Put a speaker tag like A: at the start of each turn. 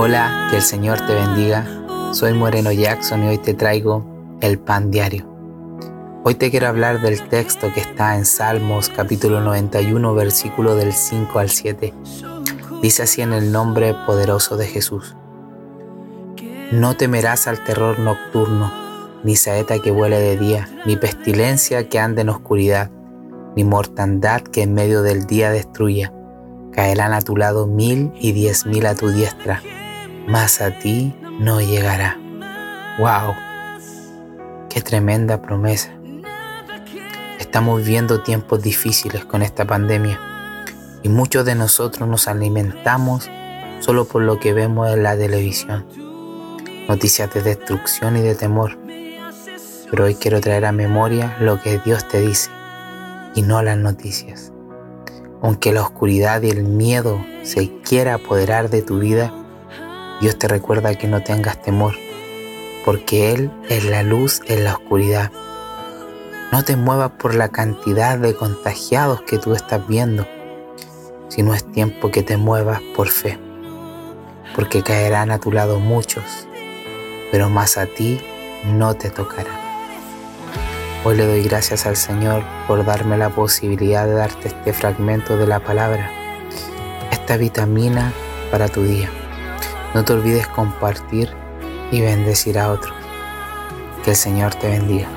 A: Hola, que el Señor te bendiga. Soy Moreno Jackson y hoy te traigo el pan diario. Hoy te quiero hablar del texto que está en Salmos capítulo 91 versículo del 5 al 7. Dice así en el nombre poderoso de Jesús. No temerás al terror nocturno, ni saeta que vuele de día, ni pestilencia que ande en oscuridad, ni mortandad que en medio del día destruya. Caerán a tu lado mil y diez mil a tu diestra, mas a ti no llegará. ¡Wow! ¡Qué tremenda promesa! Estamos viendo tiempos difíciles con esta pandemia y muchos de nosotros nos alimentamos solo por lo que vemos en la televisión. Noticias de destrucción y de temor. Pero hoy quiero traer a memoria lo que Dios te dice y no las noticias. Aunque la oscuridad y el miedo se quiera apoderar de tu vida, Dios te recuerda que no tengas temor, porque Él es la luz en la oscuridad. No te muevas por la cantidad de contagiados que tú estás viendo, sino es tiempo que te muevas por fe, porque caerán a tu lado muchos, pero más a ti no te tocará. Hoy le doy gracias al Señor por darme la posibilidad de darte este fragmento de la palabra, esta vitamina para tu día. No te olvides compartir y bendecir a otros. Que el Señor te bendiga.